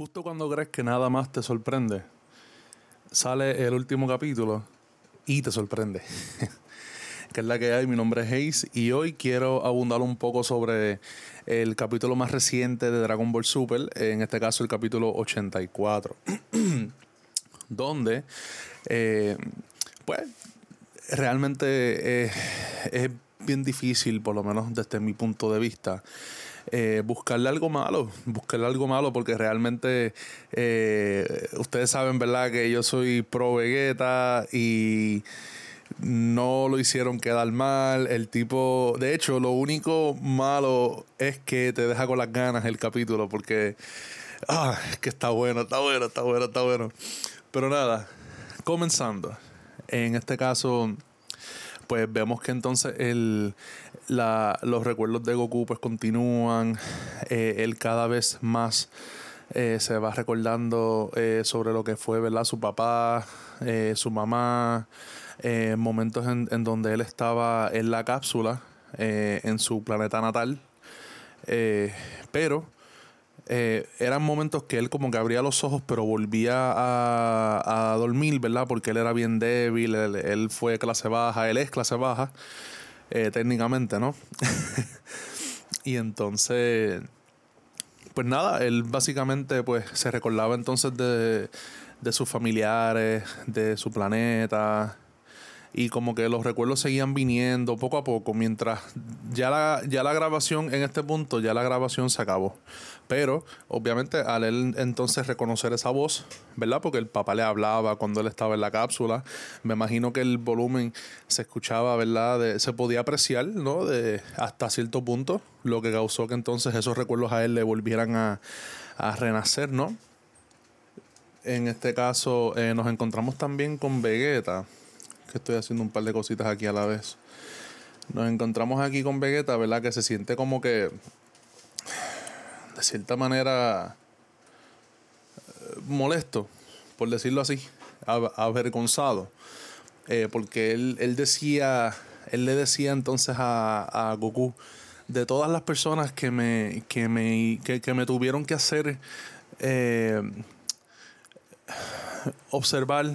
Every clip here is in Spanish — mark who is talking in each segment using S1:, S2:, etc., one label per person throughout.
S1: Justo cuando crees que nada más te sorprende, sale el último capítulo y te sorprende. que es la que hay. Mi nombre es Hayes y hoy quiero abundar un poco sobre el capítulo más reciente de Dragon Ball Super, en este caso el capítulo 84, donde, eh, pues, realmente es bien difícil, por lo menos desde mi punto de vista, eh, buscarle algo malo, buscarle algo malo porque realmente eh, ustedes saben, ¿verdad? Que yo soy pro Vegeta y no lo hicieron quedar mal. El tipo, de hecho, lo único malo es que te deja con las ganas el capítulo porque, ah, es que está bueno, está bueno, está bueno, está bueno. Pero nada, comenzando. En este caso pues vemos que entonces el, los recuerdos de Goku pues continúan, eh, él cada vez más eh, se va recordando eh, sobre lo que fue, ¿verdad? Su papá, su mamá, momentos en, en, donde él estaba en la cápsula, en su planeta natal, pero eh, eran momentos que él como que abría los ojos, pero volvía a, dormir, ¿verdad? Porque él era bien débil, él, fue clase baja, él es clase baja, eh, técnicamente, ¿no? y entonces, pues nada, él básicamente pues se recordaba entonces de, de sus familiares, de su planeta, y como que los recuerdos seguían viniendo poco a poco mientras ya la, ya la grabación en este punto ya la grabación se acabó pero obviamente al él entonces reconocer esa voz verdad porque el papá le hablaba cuando él estaba en la cápsula. Me imagino que el volumen se escuchaba verdad se podía apreciar no de hasta cierto punto lo que causó que entonces esos recuerdos a él le volvieran a, renacer no en este caso eh, nos encontramos también con Vegeta que estoy haciendo un par de cositas aquí a la vez. Nos encontramos aquí con Vegeta, ¿verdad? Que se siente como que, de cierta manera, eh, molesto, por decirlo así, avergonzado. Eh, porque él, él, decía, él le decía entonces a, a Goku, de todas las personas que me, que me, que, me tuvieron que hacer eh, observar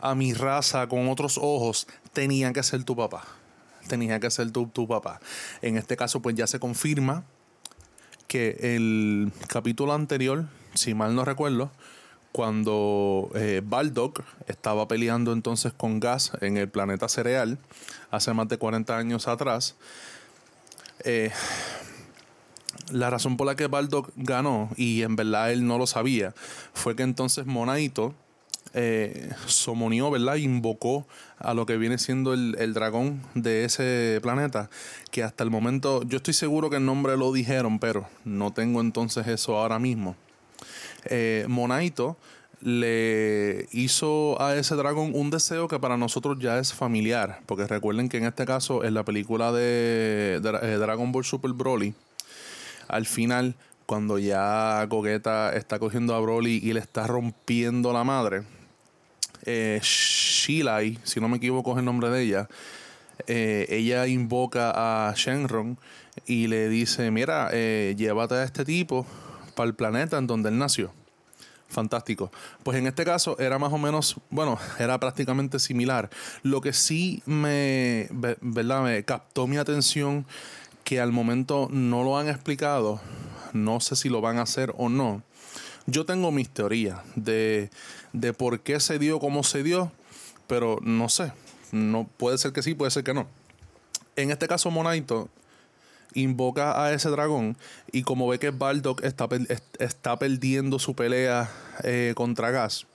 S1: a mi raza con otros ojos, tenían que ser tu papá. Tenía que ser tu, tu papá. En este caso, pues ya se confirma que el capítulo anterior, si mal no recuerdo, cuando eh, Baldock estaba peleando entonces con Gas en el planeta Cereal, hace más de 40 años atrás, eh, la razón por la que Baldock ganó, y en verdad él no lo sabía, fue que entonces Monaito eh, somonió, ¿verdad? Invocó a lo que viene siendo el, dragón de ese planeta, que hasta el momento, yo estoy seguro que el nombre lo dijeron, pero no tengo entonces eso ahora mismo. Eh, Monaito le hizo a ese dragón un deseo que para nosotros ya es familiar, porque recuerden que en este caso, en la película de, eh, Dragon Ball Super Broly, al final cuando ya Gogeta está cogiendo a Broly y le está rompiendo la madre, eh, Shilai, si no me equivoco es el nombre de ella, eh, ella invoca a Shenron y le dice, mira, eh, llévate a este tipo para el planeta en donde él nació. Fantástico. Pues en este caso era más o menos, bueno, era prácticamente similar. Lo que sí me, ¿verdad? me captó mi atención que al momento no lo han explicado, no sé si lo van a hacer o no, yo tengo mis teorías de, de por qué se dio como se dio, pero no sé. No, puede ser que sí, puede ser que no. En este caso, Monaito invoca a ese dragón y como ve que Baldock está, está perdiendo su pelea eh, contra Gas,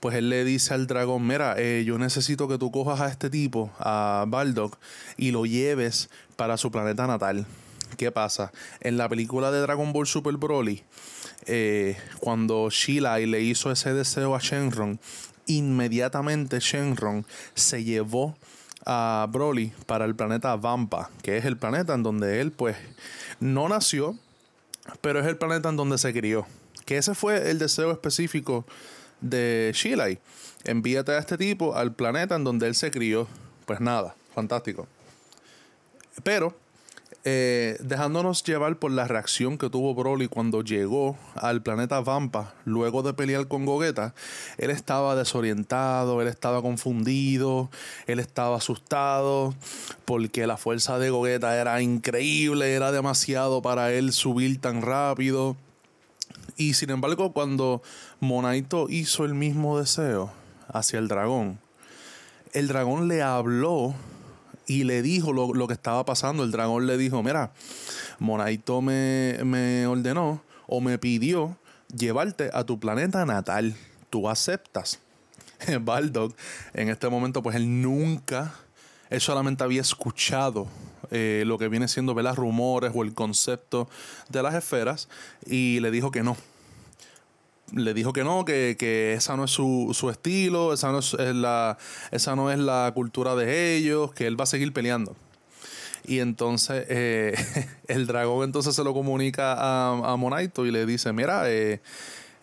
S1: pues él le dice al dragón, mira, eh, yo necesito que tú cojas a este tipo, a Baldock, y lo lleves para su planeta natal. ¿Qué pasa? En la película de Dragon Ball Super Broly, eh, cuando Sheila le hizo ese deseo a Shenron, inmediatamente Shenron se llevó a Broly para el planeta Vampa, que es el planeta en donde él pues no nació, pero es el planeta en donde se crió. Que ese fue el deseo específico de Sheila. Envíate a este tipo al planeta en donde él se crió. Pues nada, fantástico. Pero eh, dejándonos llevar por la reacción que tuvo Broly cuando llegó al planeta Vampa luego de pelear con Gogeta, él estaba desorientado, él estaba confundido, él estaba asustado porque la fuerza de Gogeta era increíble, era demasiado para él subir tan rápido. Y sin embargo, cuando Monaito hizo el mismo deseo hacia el dragón, el dragón le habló y le dijo lo, que estaba pasando. El dragón le dijo, mira, Monaito me, me ordenó o me pidió llevarte a tu planeta natal. Tú aceptas. Baldock, en este momento, pues él nunca, él solamente había escuchado eh, lo que viene siendo ¿verdad? rumores o el concepto de las esferas y le dijo que no, le dijo que no, que, que esa no es su, su estilo, esa no es, la, esa no es la cultura de ellos, que él va a seguir peleando. Y entonces eh, el dragón entonces se lo comunica a, a Monaito y le dice, mira, eh,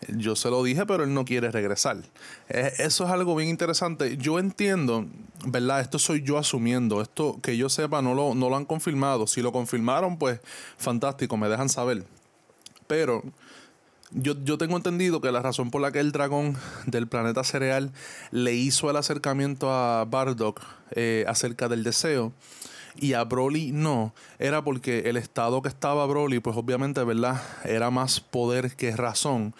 S1: yo se lo dije, pero él no quiere regresar. Eh, eso es algo bien interesante. Yo entiendo, ¿verdad? Esto soy yo asumiendo. Esto que yo sepa no lo, no lo han confirmado. Si lo confirmaron, pues fantástico, me dejan saber. Pero yo, tengo entendido que la razón por la que el dragón del planeta cereal le hizo el acercamiento a Bardock eh, acerca del deseo y a Broly no, era porque el estado que estaba Broly, pues obviamente, ¿verdad? Era más poder que razón.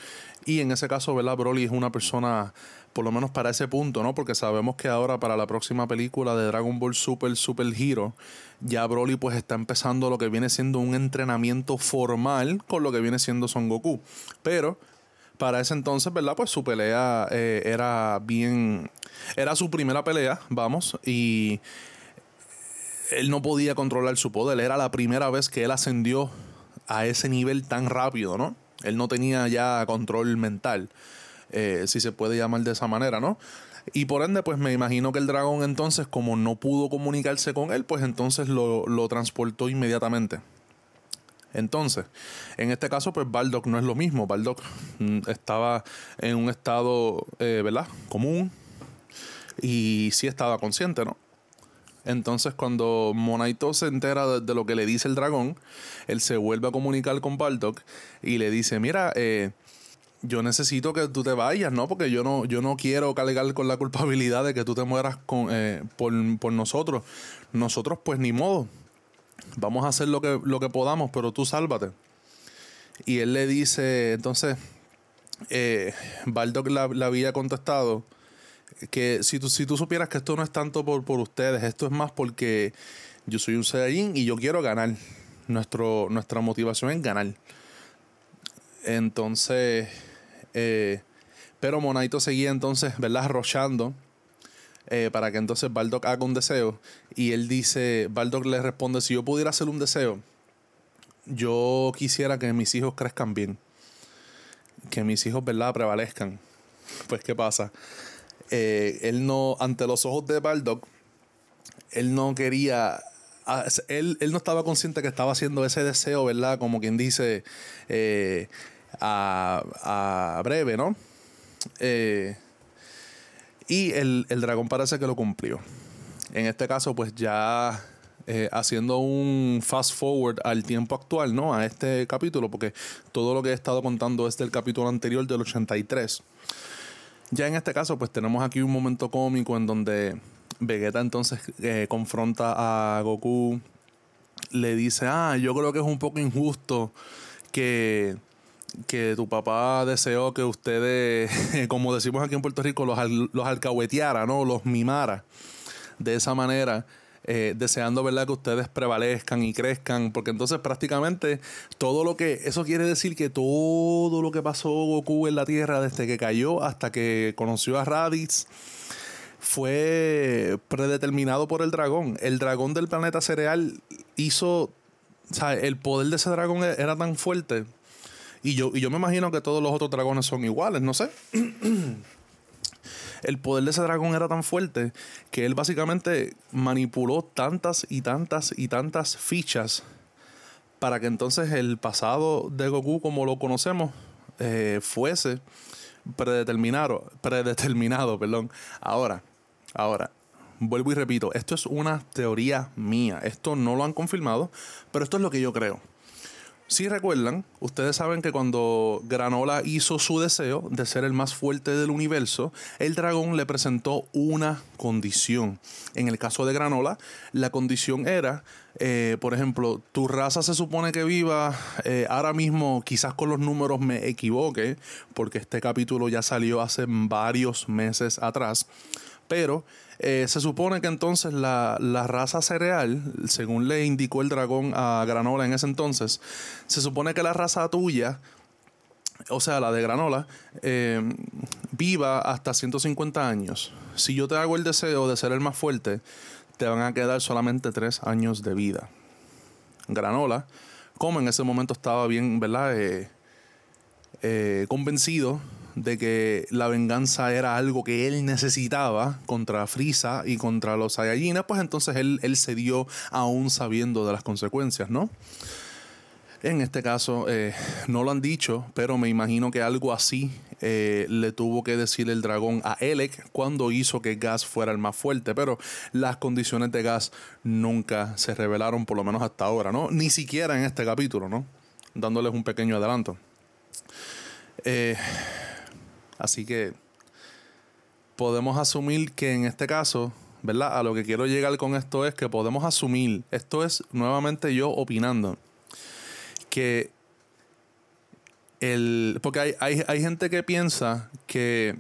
S1: Y en ese caso, ¿verdad? Broly es una persona por lo menos para ese punto, ¿no? Porque sabemos que ahora para la próxima película de Dragon Ball Super Super Hero, ya Broly pues está empezando lo que viene siendo un entrenamiento formal con lo que viene siendo Son Goku. Pero para ese entonces, ¿verdad? Pues su pelea eh, era bien... Era su primera pelea, vamos, y él no podía controlar su poder. Era la primera vez que él ascendió a ese nivel tan rápido, ¿no? Él no tenía ya control mental. Eh, si se puede llamar de esa manera, ¿no? Y por ende, pues me imagino que el dragón entonces, como no pudo comunicarse con él, pues entonces lo, transportó inmediatamente. Entonces, en este caso, pues Baldock no es lo mismo. Baldock mm, estaba en un estado, eh, ¿verdad? Común. Y sí estaba consciente, ¿no? Entonces, cuando Monaito se entera de, de, lo que le dice el dragón, él se vuelve a comunicar con Baldock y le dice: Mira, eh, yo necesito que tú te vayas, ¿no? Porque yo no, yo no quiero cargar con la culpabilidad de que tú te mueras con, eh, por, nosotros. Nosotros, pues ni modo. Vamos a hacer lo que, lo que podamos, pero tú sálvate. Y él le dice, entonces, eh, Baldock le, había contestado que si tú, si tú supieras que esto no es tanto por, por ustedes, esto es más porque yo soy un Saiyajin y yo quiero ganar. Nuestro, nuestra motivación es ganar. Entonces, eh, pero Monaito seguía entonces, ¿verdad? Arrochando eh, para que entonces Baldock haga un deseo. Y él dice, Baldock le responde, si yo pudiera hacer un deseo, yo quisiera que mis hijos crezcan bien. Que mis hijos, ¿verdad? Prevalezcan. Pues, ¿qué pasa? Eh, él no, ante los ojos de Baldock, él no quería ah, él, él, no estaba consciente que estaba haciendo ese deseo, ¿verdad? Como quien dice, a, breve, ¿no? Eh, y el, dragón parece que lo cumplió. En este caso, pues ya eh, haciendo un fast forward al tiempo actual, ¿no? A este capítulo, porque todo lo que he estado contando es del capítulo anterior del 83. Ya en este caso, pues tenemos aquí un momento cómico en donde Vegeta entonces eh, confronta a Goku, le dice, ah, yo creo que es un poco injusto que que tu papá deseó que ustedes, como decimos aquí en Puerto Rico, los, los alcahueteara, ¿no? Los mimara de esa manera. Eh, deseando verdad que ustedes prevalezcan y crezcan porque entonces prácticamente todo lo que eso quiere decir que todo lo que pasó Goku en la Tierra desde que cayó hasta que conoció a Raditz fue predeterminado por el dragón el dragón del planeta cereal hizo o sea, el poder de ese dragón era tan fuerte y yo, y yo me imagino que todos los otros dragones son iguales, no sé. el poder de ese dragón era tan fuerte que él básicamente manipuló tantas y tantas y tantas fichas para que entonces el pasado de Goku como lo conocemos eh, fuese predeterminado, predeterminado. Ahora, ahora, vuelvo y repito, esto es una teoría mía. Esto no lo han confirmado, pero esto es lo que yo creo. Si recuerdan, ustedes saben que cuando Granola hizo su deseo de ser el más fuerte del universo, el dragón le presentó una condición. En el caso de Granola, la condición era, eh, por ejemplo, tu raza se supone que viva, eh, ahora mismo quizás con los números me equivoque, porque este capítulo ya salió hace varios meses atrás, pero eh, se supone que entonces la, raza cereal, según le indicó el dragón a Granola en ese entonces, se supone que la raza tuya, o sea, la de Granola, eh, viva hasta 150 años. Si yo te hago el deseo de ser el más fuerte, te van a quedar solamente 3 años de vida. Granola, como en ese momento estaba bien, ¿verdad? Eh, convencido de que la venganza era algo que él necesitaba contra Frisa y contra los Saiyajines, pues entonces él, él cedió aún sabiendo de las consecuencias, ¿no? En este caso, eh, no lo han dicho, pero me imagino que algo así eh, le tuvo que decir el dragón a Elec cuando hizo que Gas fuera el más fuerte. Pero las condiciones de Gas nunca se revelaron, por lo menos hasta ahora, ¿no? Ni siquiera en este capítulo, ¿no? Dándoles un pequeño adelanto. Eh, Así que podemos asumir que en este caso, ¿verdad? A lo que quiero llegar con esto es que podemos asumir, esto es nuevamente yo opinando, que el. Porque hay, hay gente que piensa que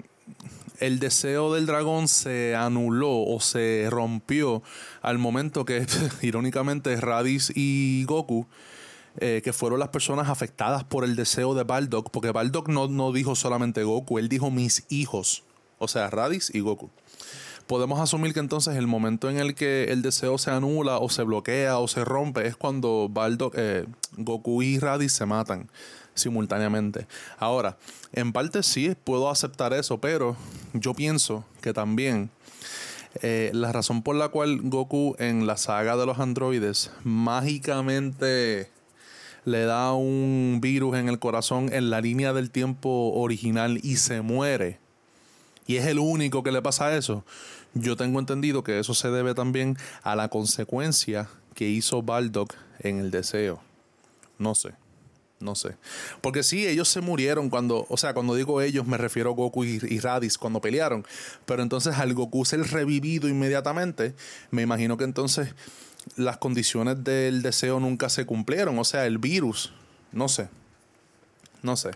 S1: el deseo del dragón se anuló o se rompió al momento que, irónicamente, Radis y Goku eh, que fueron las personas afectadas por el deseo de Baldock, porque Baldock no, no dijo solamente Goku, él dijo mis hijos, o sea, Radis y Goku. Podemos asumir que entonces el momento en el que el deseo se anula o se bloquea o se rompe es cuando Baldock, eh, Goku y Radis se matan simultáneamente. Ahora, en parte sí puedo aceptar eso, pero yo pienso que también eh, la razón por la cual Goku en la saga de los androides mágicamente le da un virus en el corazón en la línea del tiempo original y se muere, y es el único que le pasa eso, yo tengo entendido que eso se debe también a la consecuencia que hizo Baldock en el deseo. No sé. No sé. Porque sí, ellos se murieron cuando, o sea, cuando digo ellos me refiero a Goku y, y, Radis cuando pelearon. Pero entonces al Goku ser revivido inmediatamente, me imagino que entonces las condiciones del deseo nunca se cumplieron. O sea, el virus, no sé. No sé.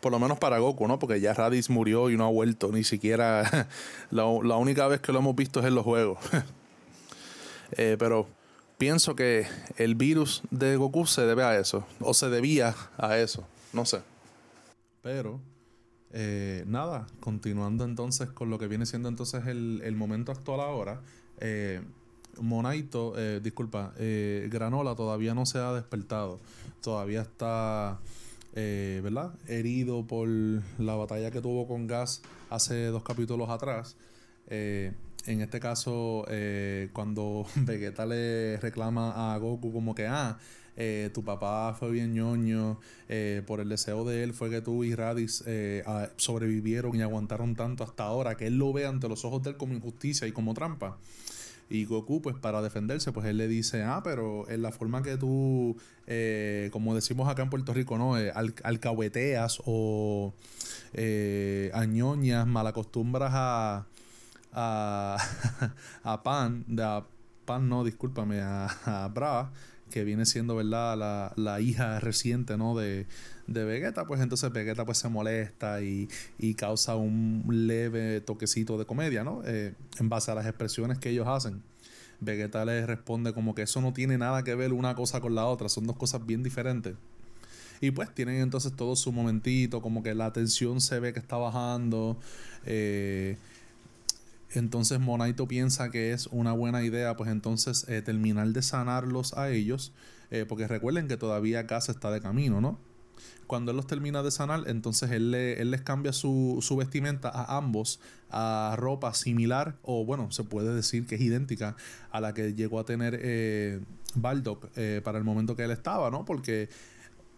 S1: Por lo menos para Goku, ¿no? Porque ya Raditz murió y no ha vuelto. Ni siquiera. la, única vez que lo hemos visto es en los juegos. Eh, pero pienso que el virus de Goku se debe a eso. O se debía a eso. No sé. Pero. Eh, nada, continuando entonces con lo que viene siendo entonces el, el momento actual ahora. Eh, Monaito, eh, disculpa, eh, Granola todavía no se ha despertado. Todavía está, eh, ¿verdad? Herido por la batalla que tuvo con Gas hace dos capítulos atrás. en este caso, cuando Vegeta le reclama a Goku como que, ah, tu papá fue bien ñoño, por el deseo de él fue que tú y Radis sobrevivieron y aguantaron tanto hasta ahora, que él lo ve ante los ojos de él como injusticia y como trampa. Y Goku, pues para defenderse, pues él le dice, ah, pero en la forma que tú, eh, como decimos acá en Puerto Rico, ¿no? Eh, alcahueteas o eh, añoñas, malacostumbras a, a, a Pan, a Pan no, discúlpame, a, a Bra, que viene siendo, ¿verdad? La, la hija reciente, ¿no? De, de Vegeta, pues entonces Vegeta pues se molesta y, causa un leve toquecito de comedia, ¿no? Eh, en base a las expresiones que ellos hacen. Vegeta le responde como que eso no tiene nada que ver una cosa con la otra, son dos cosas bien diferentes. Y pues tienen entonces todo su momentito, como que la tensión se ve que está bajando. Eh, entonces Monaito piensa que es una buena idea, pues entonces eh, terminar de sanarlos a ellos, porque recuerden que todavía Casa está de camino, ¿no? Cuando él los termina de sanar, entonces él, les cambia su, vestimenta a ambos a ropa similar, o bueno, se puede decir que es idéntica a la que llegó a tener eh, Baldock eh, para el momento que él estaba, ¿no? Porque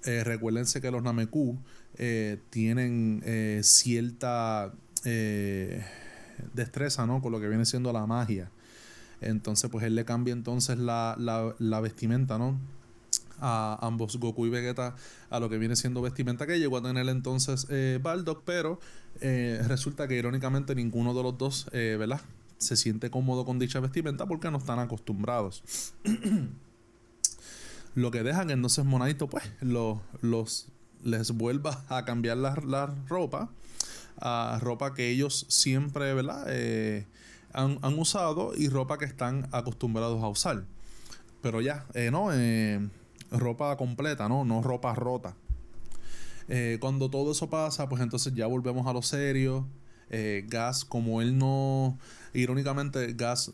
S1: eh, recuérdense que los Nameku eh, tienen cierta destreza, ¿no? Con lo que viene siendo la magia. Entonces, pues él le cambia entonces la, la, vestimenta, ¿no? A ambos Goku y Vegeta a lo que viene siendo vestimenta que llegó a tener entonces eh, pero eh, resulta que irónicamente ninguno de los dos, eh, ¿verdad? Se siente cómodo con dicha vestimenta porque no están acostumbrados. lo que dejan entonces Monadito, pues, los, los les vuelva a cambiar la, la ropa a ropa que ellos siempre, ¿verdad? Eh, han, usado y ropa que están acostumbrados a usar. Pero ya, ¿no? Ropa completa, ¿no? No ropa rota. cuando todo eso pasa, pues entonces ya volvemos a lo serio. Gas, como él no. Irónicamente, Gas,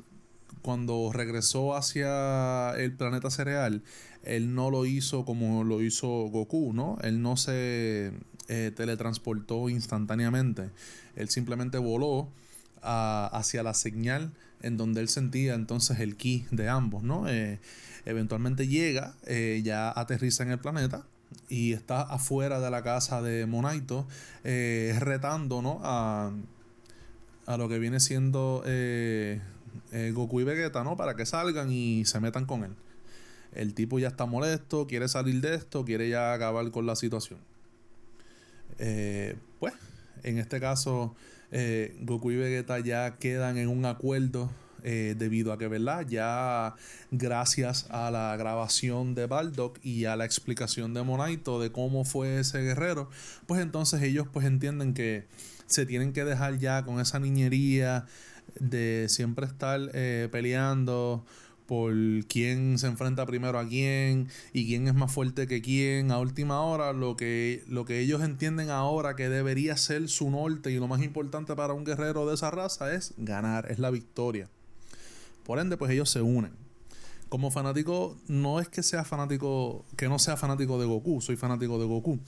S1: cuando regresó hacia el planeta cereal, él no lo hizo como lo hizo Goku, ¿no? Él no se eh, teletransportó instantáneamente. Él simplemente voló hacia la señal en donde él sentía entonces el ki de ambos, ¿no? Eh, eventualmente llega, eh, ya aterriza en el planeta y está afuera de la casa de Monaito retando, ¿no? A, a, lo que viene siendo Goku y Vegeta, ¿no? Para que salgan y se metan con él. El tipo ya está molesto, quiere salir de esto, quiere ya acabar con la situación. Eh, pues, en este caso, eh, Goku y Vegeta ya quedan en un acuerdo eh, debido a que, ¿verdad? Ya gracias a la grabación de Baldock y a la explicación de Monaito de cómo fue ese guerrero, pues entonces ellos pues entienden que se tienen que dejar ya con esa niñería de siempre estar peleando por quién se enfrenta primero a quién y quién es más fuerte que quién a última hora, lo que, lo que ellos entienden ahora que debería ser su norte y lo más importante para un guerrero de esa raza es ganar, es la victoria. Por ende, pues ellos se unen. Como fanático, no es que sea fanático, que no sea fanático de Goku, soy fanático de Goku.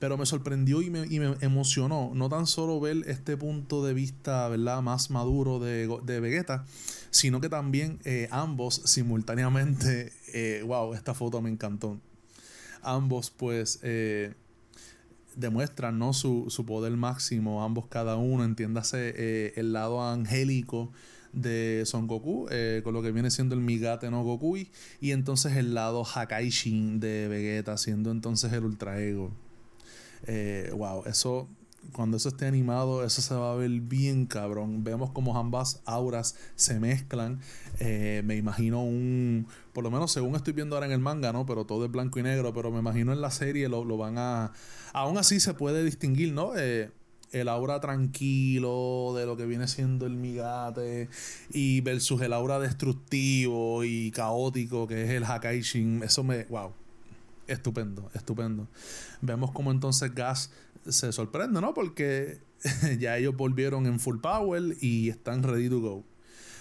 S1: Pero me sorprendió y me, y me emocionó no tan solo ver este punto de vista, ¿verdad?, más maduro de, de Vegeta, sino que también eh, ambos simultáneamente, eh, wow, esta foto me encantó. Ambos pues eh, demuestran ¿no? su, poder máximo, ambos cada uno, entiéndase el lado angélico de Son Goku, con lo que viene siendo el Migate no Goku, y entonces el lado Hakaishin de Vegeta, siendo entonces el Ultra Ego. Wow, eso cuando eso esté animado, eso se va a ver bien cabrón. Vemos como ambas auras se mezclan. Eh, me imagino un. Por lo menos según estoy viendo ahora en el manga, ¿no? Pero todo es blanco y negro. Pero me imagino en la serie lo, van a. Aún así se puede distinguir, ¿no? Eh, el aura tranquilo de lo que viene siendo el migate y versus el aura destructivo y caótico que es el Hakaishin. Eso me. ¡Wow! Estupendo, estupendo. Vemos como entonces Gas se sorprende, ¿no? Porque ya ellos volvieron en full power y están ready to go.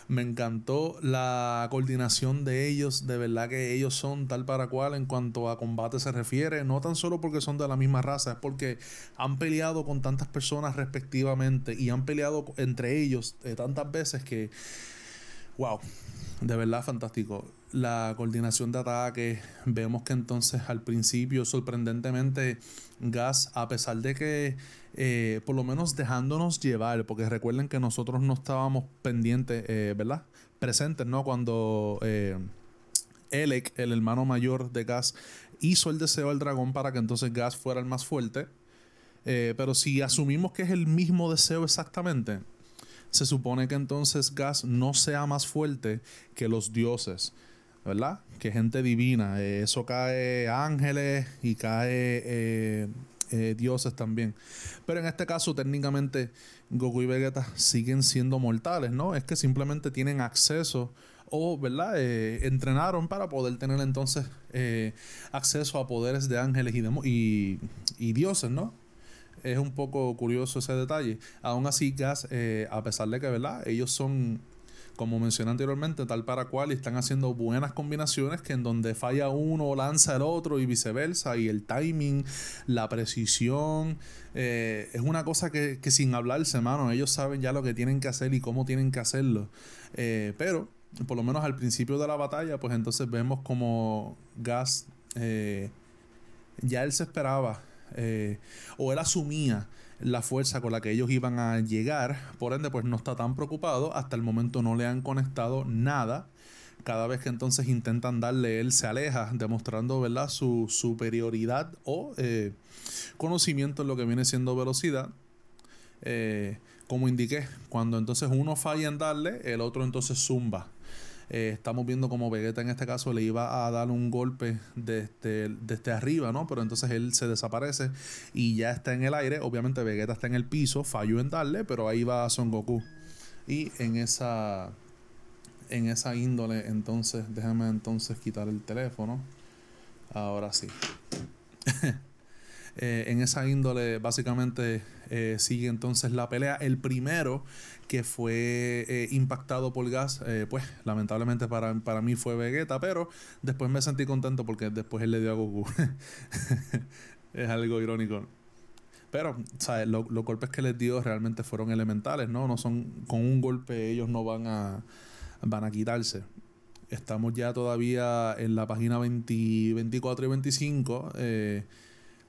S1: Me encantó la coordinación de ellos, de verdad que ellos son tal para cual en cuanto a combate se refiere, no tan solo porque son de la misma raza, es porque han peleado con tantas personas respectivamente y han peleado entre ellos eh, tantas veces que, wow, de verdad fantástico la coordinación de ataque. Vemos que entonces al principio, sorprendentemente, Gas, a pesar de que eh, por lo menos dejándonos llevar, porque recuerden que nosotros no estábamos pendientes, eh, ¿verdad? Presentes, ¿no? Cuando eh, Elec, el hermano mayor de Gas, hizo el deseo al dragón para que entonces Gas fuera el más fuerte. pero si asumimos que es el mismo deseo exactamente, se supone que entonces Gas no sea más fuerte que los dioses. ¿verdad? Que gente divina. Eh, eso cae ángeles y cae eh, eh, dioses también. Pero en este caso, técnicamente, Goku y Vegeta siguen siendo mortales, ¿no? Es que simplemente tienen acceso o, ¿verdad? entrenaron para poder tener entonces acceso a poderes de ángeles y, y, y, dioses, ¿no? Es un poco curioso ese detalle. Aún así, Gas, a pesar de que, ¿verdad? Ellos son como mencioné anteriormente, tal para cual, y están haciendo buenas combinaciones que en donde falla uno lanza el otro y viceversa, y el timing, la precisión, eh, es una cosa que, sin hablarse, mano, ellos saben ya lo que tienen que hacer y cómo tienen que hacerlo, eh, pero por lo menos al principio de la batalla, pues entonces vemos como Gas, eh, ya él se esperaba, o él asumía, la fuerza con la que ellos iban a llegar. Por ende, pues no está tan preocupado. Hasta el momento no le han conectado nada. Cada vez que entonces intentan darle, él se aleja, demostrando ¿verdad? su superioridad o eh, conocimiento en lo que viene siendo velocidad. Eh, como indiqué, cuando entonces uno falla en darle, el otro entonces zumba. Eh, estamos viendo como Vegeta en este caso le iba a dar un golpe desde, desde arriba, ¿no? Pero entonces él se desaparece y ya está en el aire. Obviamente Vegeta está en el piso, falló en darle, pero ahí va Son Goku. Y en esa en esa índole, entonces, déjame entonces quitar el teléfono. Ahora sí. Eh, en esa índole, básicamente, eh, sigue entonces la pelea. El primero que fue eh, impactado por gas, pues lamentablemente para, para mí fue Vegeta, pero después me sentí contento porque después él le dio a Goku. es algo irónico. Pero, ¿sabes? Los, los golpes que les dio realmente fueron elementales, ¿no? No son. Con un golpe ellos no van a van a quitarse. Estamos ya todavía en la página 24 y 25. Eh,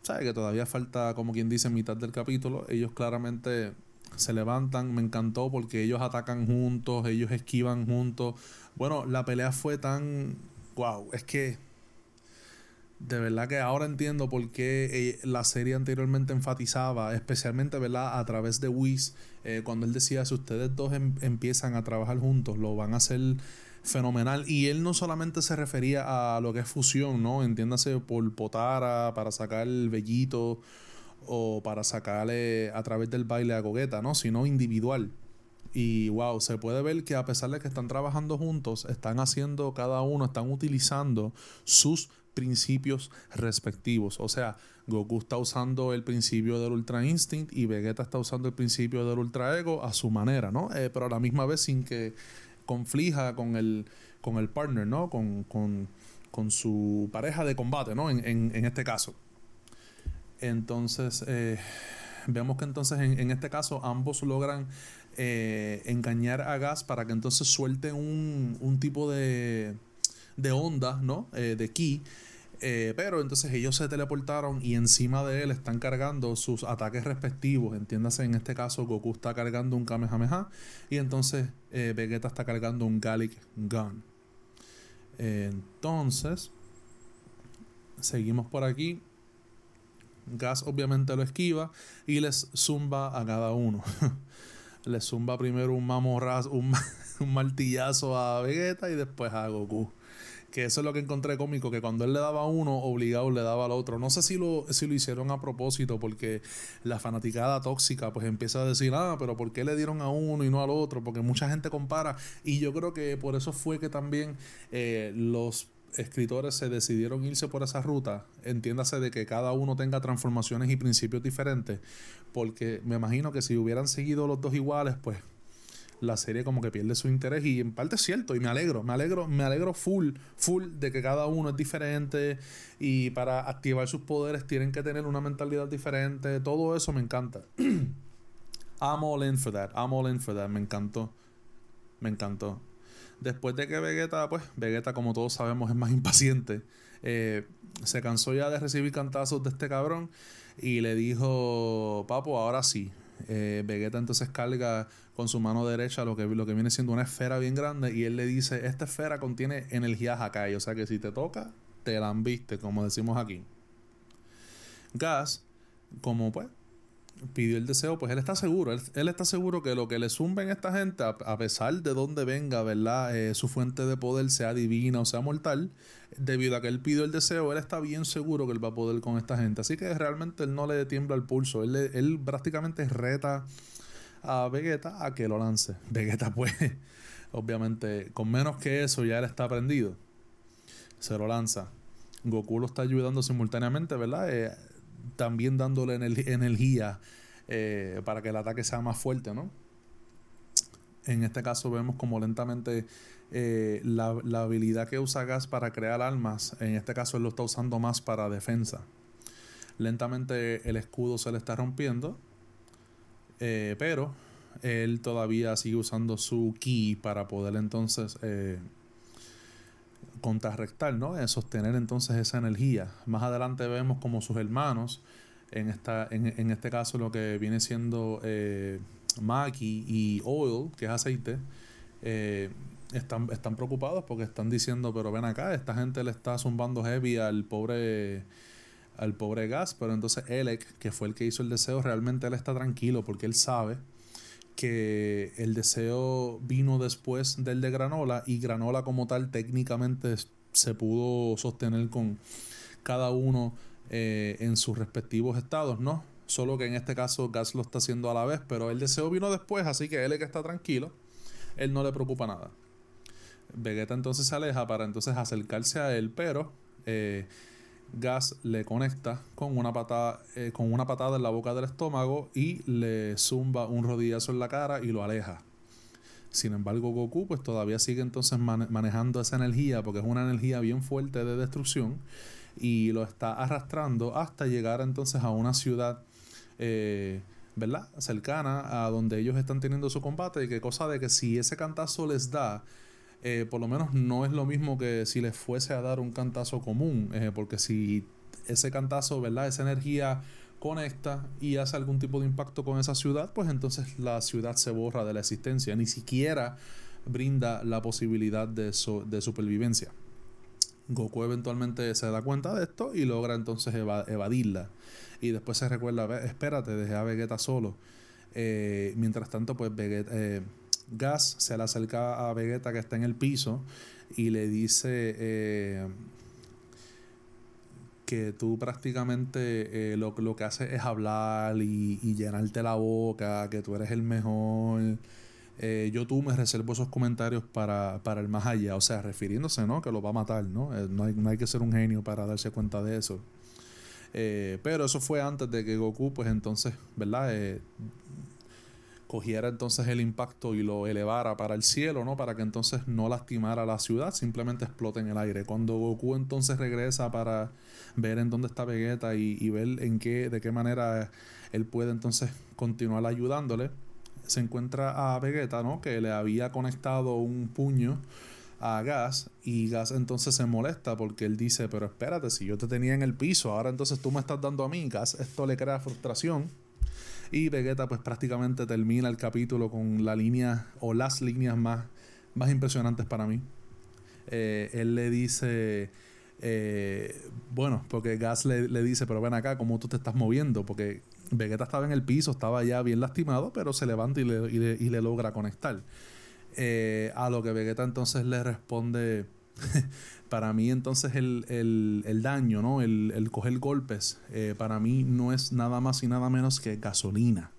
S1: ¿Sabe que todavía falta, como quien dice, mitad del capítulo? Ellos claramente se levantan. Me encantó porque ellos atacan juntos, ellos esquivan juntos. Bueno, la pelea fue tan. ¡Wow! Es que. De verdad que ahora entiendo por qué eh, la serie anteriormente enfatizaba, especialmente ¿verdad? a través de Whis, eh, cuando él decía, si ustedes dos em, empiezan a trabajar juntos, lo van a hacer fenomenal. Y él no solamente se refería a lo que es fusión, ¿no? Entiéndase por potara, para sacar el vellito o para sacarle a través del baile a coqueta, ¿no? Sino individual. Y wow, se puede ver que a pesar de que están trabajando juntos, están haciendo cada uno, están utilizando sus principios respectivos. O sea, Goku está usando el principio del Ultra Instinct y Vegeta está usando el principio del Ultra Ego a su manera, ¿no? Eh, pero a la misma vez sin que conflija con el, con el partner, ¿no? Con, su pareja de combate, ¿no? En, este caso. Entonces, eh, vemos que entonces en, este caso ambos logran eh, engañar a Gas para que entonces suelte un, un tipo de, de onda, ¿no? de ki eh, pero entonces ellos se teleportaron y encima de él están cargando sus ataques respectivos. Entiéndase, en este caso Goku está cargando un Kamehameha y entonces eh, Vegeta está cargando un Gallic Gun. entonces, seguimos por aquí. Gas obviamente lo esquiva y les zumba a cada uno. les zumba primero un mamorrazo, un, un martillazo a Vegeta y después a Goku que eso es lo que encontré cómico, que cuando él le daba a uno, obligado le daba al otro. No sé si lo, si lo hicieron a propósito, porque la fanaticada tóxica pues empieza a decir, ah, pero ¿por qué le dieron a uno y no al otro? Porque mucha gente compara. Y yo creo que por eso fue que también eh, los escritores se decidieron irse por esa ruta, entiéndase de que cada uno tenga transformaciones y principios diferentes, porque me imagino que si hubieran seguido los dos iguales, pues la serie como que pierde su interés y en parte es cierto y me alegro, me alegro, me alegro full, full de que cada uno es diferente y para activar sus poderes tienen que tener una mentalidad diferente, todo eso me encanta. I'm all in for that, I'm all in for that, me encantó, me encantó. Después de que Vegeta, pues Vegeta como todos sabemos es más impaciente, eh, se cansó ya de recibir cantazos de este cabrón y le dijo, papo, ahora sí, eh, Vegeta entonces carga con su mano derecha lo que, lo que viene siendo una esfera bien grande y él le dice, esta esfera contiene energía Hakai, o sea que si te toca, te la viste, como decimos aquí. Gas, como pues pidió el deseo, pues él está seguro, él, está seguro que lo que le zumben a esta gente, a, pesar de donde venga, ¿verdad? Eh, su fuente de poder sea divina o sea mortal, debido a que él pidió el deseo, él está bien seguro que él va a poder con esta gente. Así que realmente él no le tiembla el pulso, él, él prácticamente reta a Vegeta a que lo lance. Vegeta pues, obviamente, con menos que eso ya él está prendido. Se lo lanza. Goku lo está ayudando simultáneamente, ¿verdad? Eh, también dándole energía eh, para que el ataque sea más fuerte, ¿no? En este caso vemos como lentamente eh, la, habilidad que usa Gas para crear armas, en este caso él lo está usando más para defensa. Lentamente el escudo se le está rompiendo, eh, pero él todavía sigue usando su ki para poder entonces contrarrestar, ¿no? sostener entonces esa energía. Más adelante vemos como sus hermanos En, esta, en, este caso lo que viene siendo eh, Maki y Oil, que es aceite, eh, están, están preocupados porque están diciendo, pero ven acá, esta gente le está zumbando heavy al pobre al pobre Gas, pero entonces Elec, que fue el que hizo el deseo, realmente él está tranquilo porque él sabe que el deseo vino después del de Granola y Granola como tal técnicamente se pudo sostener con cada uno eh, en sus respectivos estados, ¿no? Solo que en este caso Gas lo está haciendo a la vez, pero el deseo vino después, así que él es que está tranquilo, él no le preocupa nada. Vegeta entonces se aleja para entonces acercarse a él, pero eh, Gas le conecta con una patada, eh, con una patada en la boca del estómago y le zumba un rodillazo en la cara y lo aleja. Sin embargo, Goku pues todavía sigue entonces manejando esa energía porque es una energía bien fuerte de destrucción y lo está arrastrando hasta llegar entonces a una ciudad, eh, ¿verdad? Cercana a donde ellos están teniendo su combate y que cosa de que si ese cantazo les da, eh, por lo menos no es lo mismo que si les fuese a dar un cantazo común, eh, porque si ese cantazo, ¿verdad? Esa energía conecta y hace algún tipo de impacto con esa ciudad, pues entonces la ciudad se borra de la existencia, ni siquiera brinda la posibilidad de, de supervivencia. Goku eventualmente se da cuenta de esto y logra entonces evadirla. Y después se recuerda, espérate, dejé a Vegeta solo. Eh, mientras tanto, pues Vegeta, Gas se le acerca a Vegeta que está en el piso y le dice eh, que tú prácticamente eh, lo, lo, que haces es hablar y, llenarte la boca, que tú eres el mejor. Eh, yo tú me reservo esos comentarios para, el más allá, o sea, refiriéndose, ¿no? Que lo va a matar, ¿no? no, hay, no hay que ser un genio para darse cuenta de eso. pero eso fue antes de que Goku, pues entonces, ¿verdad? Cogiera entonces el impacto y lo elevara para el cielo, ¿no? Para que entonces no lastimara la ciudad, simplemente explote en el aire. Cuando Goku entonces regresa para ver en dónde está Vegeta y, ver en qué, de qué manera él puede entonces continuar ayudándole, se encuentra a Vegeta, ¿no? Que le había conectado un puño a Gas y Gas entonces se molesta porque él dice, pero espérate, si yo te tenía en el piso, ahora entonces tú me estás dando a mí, Gas, esto le crea frustración y Vegeta pues prácticamente termina el capítulo con la línea o las líneas más, más impresionantes para mí. Eh, él le dice, eh, bueno, porque Gas le, dice, pero ven acá, ¿cómo tú te estás moviendo? Porque Vegeta estaba en el piso, estaba ya bien lastimado, pero se levanta y le, y le, logra conectar. Eh, a lo que Vegeta entonces le responde, para mí entonces el, daño, ¿no? El, coger golpes, eh, para mí no es nada más y nada menos que gasolina.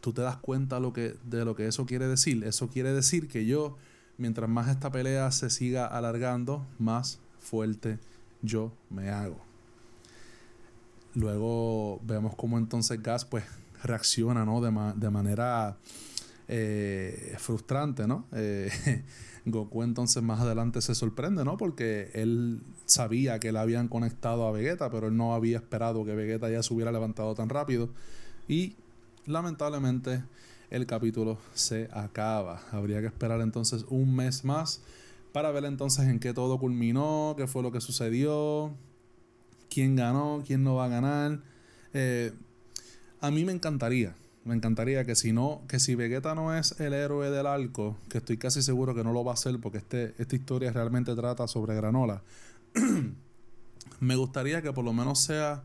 S1: Tú te das cuenta lo que, de lo que eso quiere decir. Eso quiere decir que yo, mientras más esta pelea se siga alargando, más fuerte yo me hago. Luego vemos cómo entonces Gas pues reacciona, ¿no? De, de manera eh, frustrante, ¿no? Eh, Goku entonces más adelante se sorprende, ¿no? Porque él sabía que le habían conectado a Vegeta, pero él no había esperado que Vegeta ya se hubiera levantado tan rápido. Y lamentablemente el capítulo se acaba. Habría que esperar entonces un mes más para ver entonces en qué todo culminó, qué fue lo que sucedió, quién ganó, quién no va a ganar. Eh, a mí me encantaría me encantaría que si no, que si Vegeta no es el héroe del arco, que estoy casi seguro que no lo va a ser porque este, esta historia realmente trata sobre Granola. me gustaría que por lo menos sea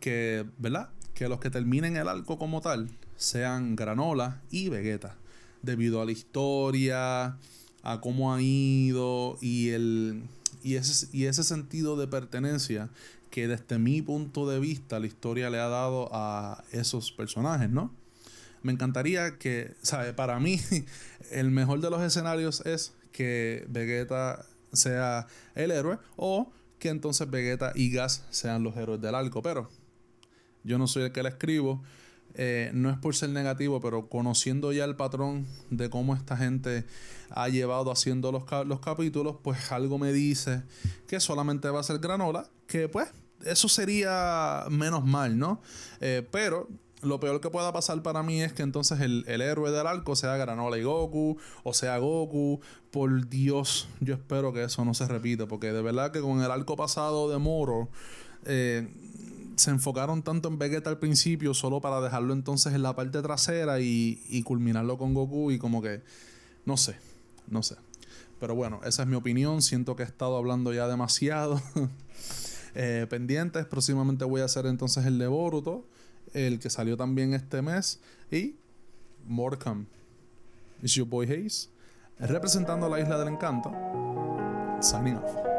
S1: que, ¿verdad? Que los que terminen el arco como tal sean Granola y Vegeta. Debido a la historia, a cómo ha ido y el y ese, y ese sentido de pertenencia que desde mi punto de vista la historia le ha dado a esos personajes, ¿no? Me encantaría que, ¿sabe? Para mí, el mejor de los escenarios es que Vegeta sea el héroe o que entonces Vegeta y Gas sean los héroes del arco, pero yo no soy el que le escribo. Eh, no es por ser negativo, pero conociendo ya el patrón de cómo esta gente ha llevado haciendo los, los capítulos, pues algo me dice que solamente va a ser granola, que pues eso sería menos mal, ¿no? Eh, pero lo peor que pueda pasar para mí es que entonces el, héroe del arco sea Granola y Goku, o sea Goku. Por Dios, yo espero que eso no se repita, porque de verdad que con el arco pasado de Moro, eh, se enfocaron tanto en Vegeta al principio solo para dejarlo entonces en la parte trasera y, y culminarlo con Goku y como que, no sé, no sé. Pero bueno, esa es mi opinión. Siento que he estado hablando ya demasiado. Eh, pendientes, próximamente voy a hacer entonces el de Boruto, el que salió también este mes. Y Morcom. It's your boy Hayes. Representando la isla del encanto. Signing off.